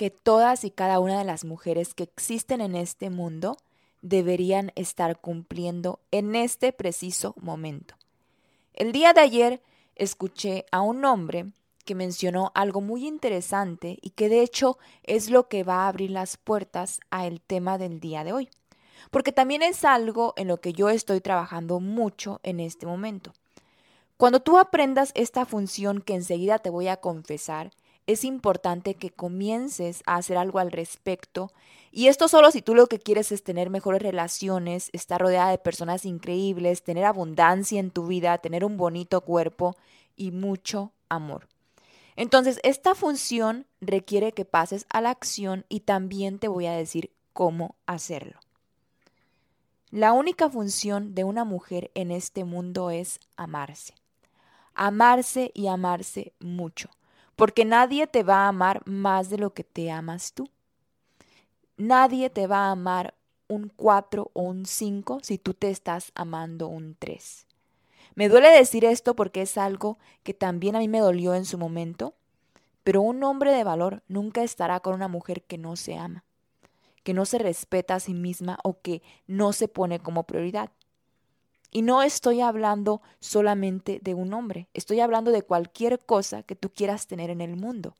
que todas y cada una de las mujeres que existen en este mundo deberían estar cumpliendo en este preciso momento. El día de ayer escuché a un hombre que mencionó algo muy interesante y que de hecho es lo que va a abrir las puertas a el tema del día de hoy, porque también es algo en lo que yo estoy trabajando mucho en este momento. Cuando tú aprendas esta función que enseguida te voy a confesar, es importante que comiences a hacer algo al respecto. Y esto solo si tú lo que quieres es tener mejores relaciones, estar rodeada de personas increíbles, tener abundancia en tu vida, tener un bonito cuerpo y mucho amor. Entonces, esta función requiere que pases a la acción y también te voy a decir cómo hacerlo. La única función de una mujer en este mundo es amarse. Amarse y amarse mucho porque nadie te va a amar más de lo que te amas tú. Nadie te va a amar un 4 o un 5 si tú te estás amando un 3. Me duele decir esto porque es algo que también a mí me dolió en su momento, pero un hombre de valor nunca estará con una mujer que no se ama, que no se respeta a sí misma o que no se pone como prioridad. Y no estoy hablando solamente de un hombre, estoy hablando de cualquier cosa que tú quieras tener en el mundo.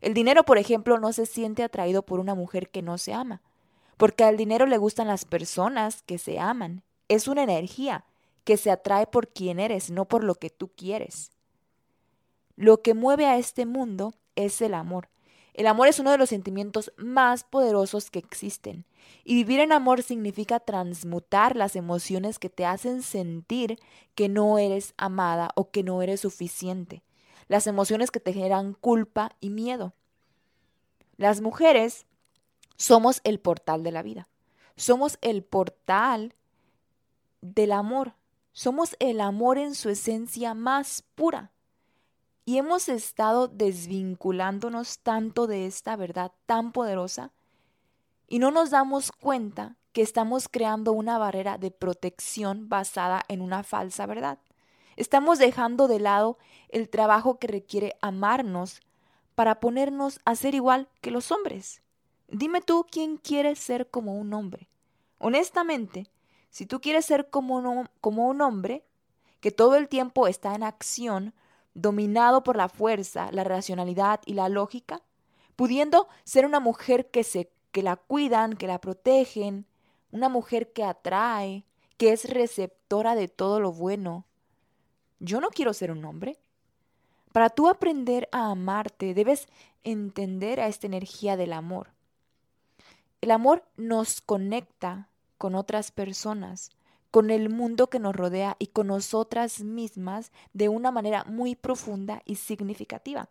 El dinero, por ejemplo, no se siente atraído por una mujer que no se ama, porque al dinero le gustan las personas que se aman. Es una energía que se atrae por quien eres, no por lo que tú quieres. Lo que mueve a este mundo es el amor, el amor es uno de los sentimientos más poderosos que existen. Y vivir en amor significa transmutar las emociones que te hacen sentir que no eres amada o que no eres suficiente. Las emociones que te generan culpa y miedo. Las mujeres somos el portal de la vida. Somos el portal del amor. Somos el amor en su esencia más pura. Y hemos estado desvinculándonos tanto de esta verdad tan poderosa y no nos damos cuenta que estamos creando una barrera de protección basada en una falsa verdad. Estamos dejando de lado el trabajo que requiere amarnos para ponernos a ser igual que los hombres. Dime tú quién quiere ser como un hombre. Honestamente, si tú quieres ser como como un hombre que todo el tiempo está en acción, dominado por la fuerza, la racionalidad y la lógica, pudiendo ser una mujer que se que la cuidan, que la protegen, una mujer que atrae, que es receptora de todo lo bueno. Yo no quiero ser un hombre. Para tú aprender a amarte, debes entender a esta energía del amor. El amor nos conecta con otras personas, con el mundo que nos rodea y con nosotras mismas de una manera muy profunda y significativa.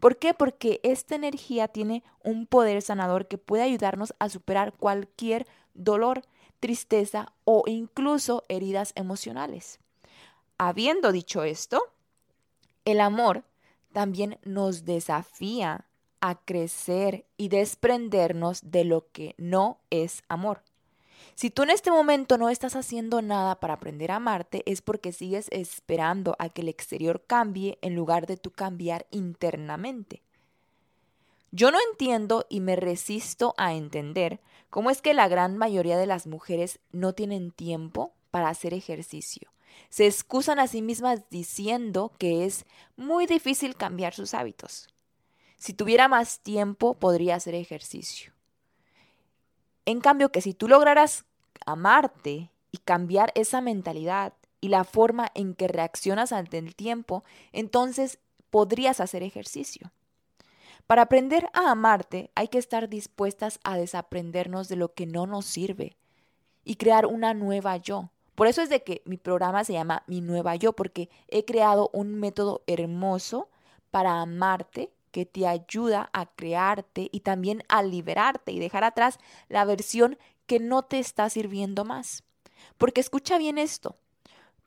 ¿Por qué? Porque esta energía tiene un poder sanador que puede ayudarnos a superar cualquier dolor, tristeza o incluso heridas emocionales. Habiendo dicho esto, el amor también nos desafía a crecer y desprendernos de lo que no es amor. Si tú en este momento no estás haciendo nada para aprender a amarte, es porque sigues esperando a que el exterior cambie en lugar de tú cambiar internamente. Yo no entiendo y me resisto a entender cómo es que la gran mayoría de las mujeres no tienen tiempo para hacer ejercicio. Se excusan a sí mismas diciendo que es muy difícil cambiar sus hábitos. Si tuviera más tiempo podría hacer ejercicio. En cambio, que si tú lograras amarte y cambiar esa mentalidad y la forma en que reaccionas ante el tiempo, entonces podrías hacer ejercicio. Para aprender a amarte hay que estar dispuestas a desaprendernos de lo que no nos sirve y crear una nueva yo. Por eso es de que mi programa se llama Mi Nueva Yo, porque he creado un método hermoso para amarte que te ayuda a crearte y también a liberarte y dejar atrás la versión que no te está sirviendo más. Porque escucha bien esto,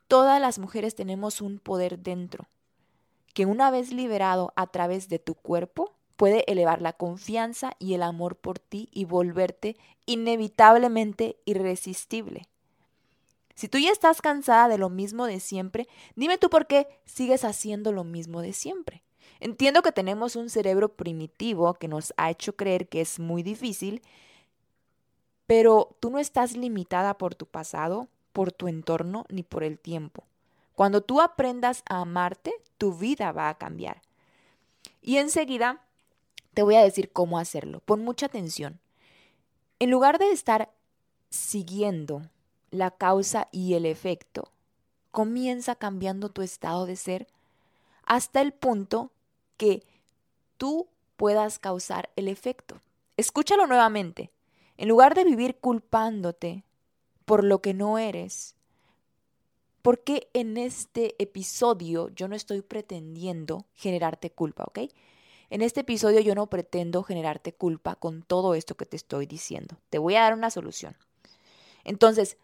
todas las mujeres tenemos un poder dentro, que una vez liberado a través de tu cuerpo, puede elevar la confianza y el amor por ti y volverte inevitablemente irresistible. Si tú ya estás cansada de lo mismo de siempre, dime tú por qué sigues haciendo lo mismo de siempre. Entiendo que tenemos un cerebro primitivo que nos ha hecho creer que es muy difícil, pero tú no estás limitada por tu pasado, por tu entorno ni por el tiempo. Cuando tú aprendas a amarte, tu vida va a cambiar. Y enseguida te voy a decir cómo hacerlo. Pon mucha atención. En lugar de estar siguiendo la causa y el efecto, comienza cambiando tu estado de ser hasta el punto que tú puedas causar el efecto. Escúchalo nuevamente. En lugar de vivir culpándote por lo que no eres, porque en este episodio yo no estoy pretendiendo generarte culpa, ¿ok? En este episodio yo no pretendo generarte culpa con todo esto que te estoy diciendo. Te voy a dar una solución. Entonces,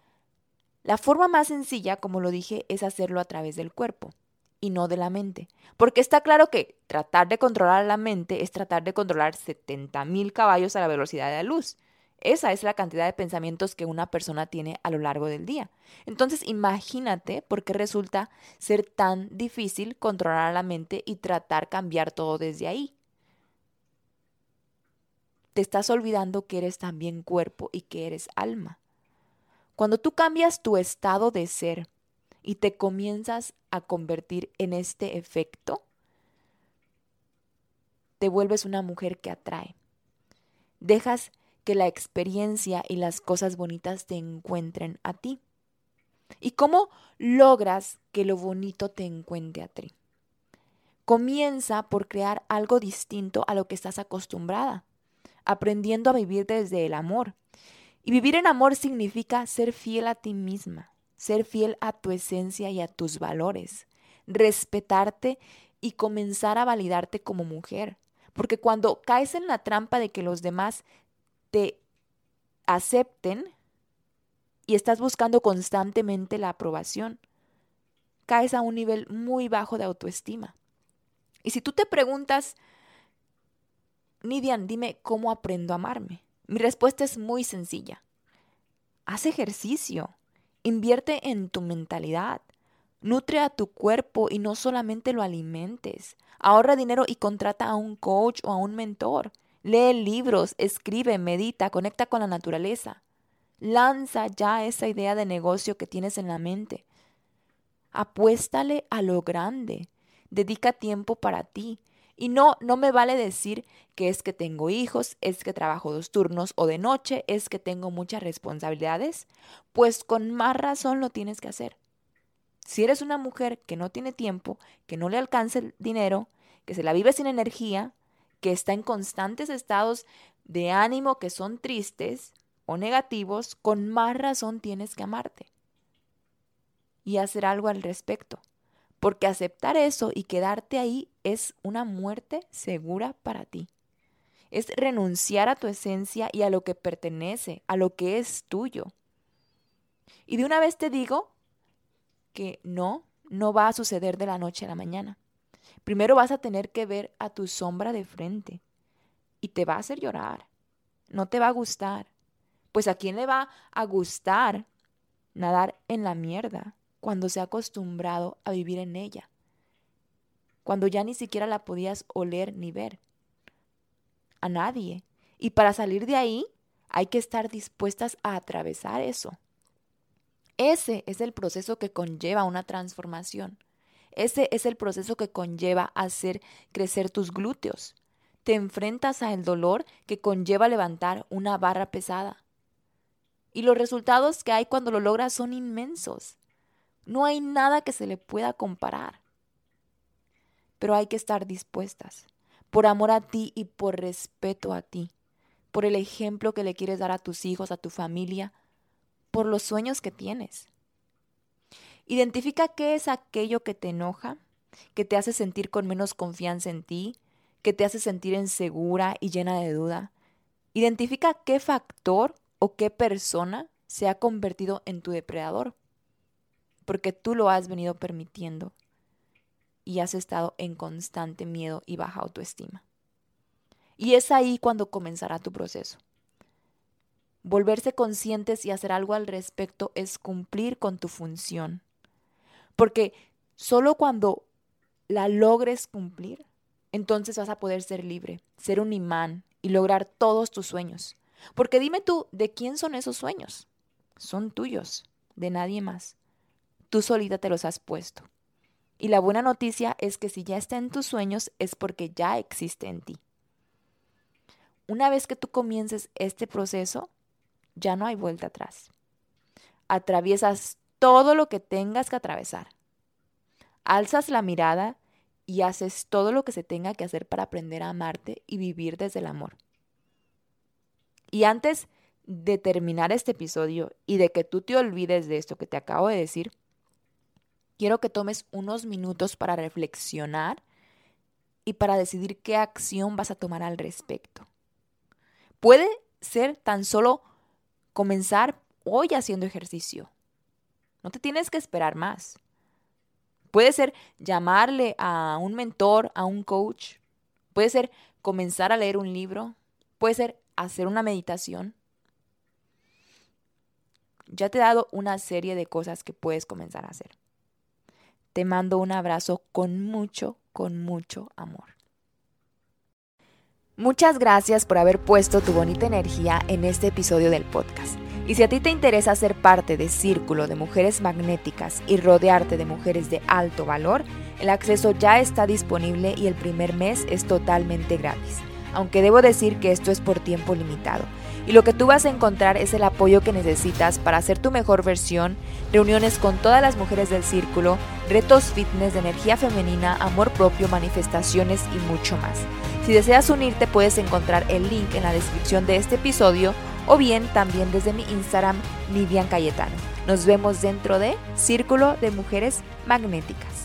la forma más sencilla, como lo dije, es hacerlo a través del cuerpo y no de la mente. Porque está claro que tratar de controlar la mente es tratar de controlar 70.000 caballos a la velocidad de la luz. Esa es la cantidad de pensamientos que una persona tiene a lo largo del día. Entonces imagínate por qué resulta ser tan difícil controlar la mente y tratar cambiar todo desde ahí. Te estás olvidando que eres también cuerpo y que eres alma. Cuando tú cambias tu estado de ser y te comienzas a convertir en este efecto, te vuelves una mujer que atrae. Dejas que la experiencia y las cosas bonitas te encuentren a ti. ¿Y cómo logras que lo bonito te encuentre a ti? Comienza por crear algo distinto a lo que estás acostumbrada, aprendiendo a vivir desde el amor. Y vivir en amor significa ser fiel a ti misma, ser fiel a tu esencia y a tus valores, respetarte y comenzar a validarte como mujer. Porque cuando caes en la trampa de que los demás te acepten y estás buscando constantemente la aprobación, caes a un nivel muy bajo de autoestima. Y si tú te preguntas, Nidian, dime cómo aprendo a amarme. Mi respuesta es muy sencilla. Haz ejercicio. Invierte en tu mentalidad. Nutre a tu cuerpo y no solamente lo alimentes. Ahorra dinero y contrata a un coach o a un mentor. Lee libros, escribe, medita, conecta con la naturaleza. Lanza ya esa idea de negocio que tienes en la mente. Apuéstale a lo grande. Dedica tiempo para ti. Y no, no me vale decir que es que tengo hijos, es que trabajo dos turnos o de noche, es que tengo muchas responsabilidades, pues con más razón lo tienes que hacer. Si eres una mujer que no tiene tiempo, que no le alcanza el dinero, que se la vive sin energía, que está en constantes estados de ánimo que son tristes o negativos, con más razón tienes que amarte y hacer algo al respecto. Porque aceptar eso y quedarte ahí es una muerte segura para ti. Es renunciar a tu esencia y a lo que pertenece, a lo que es tuyo. Y de una vez te digo que no, no va a suceder de la noche a la mañana. Primero vas a tener que ver a tu sombra de frente y te va a hacer llorar. No te va a gustar. Pues a quién le va a gustar nadar en la mierda cuando se ha acostumbrado a vivir en ella, cuando ya ni siquiera la podías oler ni ver. A nadie. Y para salir de ahí hay que estar dispuestas a atravesar eso. Ese es el proceso que conlleva una transformación. Ese es el proceso que conlleva hacer crecer tus glúteos. Te enfrentas al dolor que conlleva levantar una barra pesada. Y los resultados que hay cuando lo logras son inmensos. No hay nada que se le pueda comparar. Pero hay que estar dispuestas, por amor a ti y por respeto a ti, por el ejemplo que le quieres dar a tus hijos, a tu familia, por los sueños que tienes. Identifica qué es aquello que te enoja, que te hace sentir con menos confianza en ti, que te hace sentir insegura y llena de duda. Identifica qué factor o qué persona se ha convertido en tu depredador, porque tú lo has venido permitiendo y has estado en constante miedo y baja autoestima. Y es ahí cuando comenzará tu proceso. Volverse conscientes y hacer algo al respecto es cumplir con tu función. Porque solo cuando la logres cumplir, entonces vas a poder ser libre, ser un imán y lograr todos tus sueños. Porque dime tú, ¿de quién son esos sueños? Son tuyos, de nadie más. Tú solita te los has puesto. Y la buena noticia es que si ya está en tus sueños es porque ya existe en ti. Una vez que tú comiences este proceso, ya no hay vuelta atrás. Atraviesas todo lo que tengas que atravesar. Alzas la mirada y haces todo lo que se tenga que hacer para aprender a amarte y vivir desde el amor. Y antes de terminar este episodio y de que tú te olvides de esto que te acabo de decir, quiero que tomes unos minutos para reflexionar y para decidir qué acción vas a tomar al respecto. Puede ser tan solo comenzar hoy haciendo ejercicio. No te tienes que esperar más. Puede ser llamarle a un mentor, a un coach. Puede ser comenzar a leer un libro. Puede ser hacer una meditación. Ya te he dado una serie de cosas que puedes comenzar a hacer. Te mando un abrazo con mucho, con mucho amor. Muchas gracias por haber puesto tu bonita energía en este episodio del podcast. Y si a ti te interesa ser parte de Círculo de Mujeres Magnéticas y rodearte de mujeres de alto valor, el acceso ya está disponible y el primer mes es totalmente gratis. Aunque debo decir que esto es por tiempo limitado. Y lo que tú vas a encontrar es el apoyo que necesitas para hacer tu mejor versión, reuniones con todas las mujeres del círculo, retos fitness de energía femenina, amor propio, manifestaciones y mucho más. Si deseas unirte puedes encontrar el link en la descripción de este episodio o bien también desde mi Instagram, Nidian Cayetano. Nos vemos dentro de Círculo de Mujeres Magnéticas.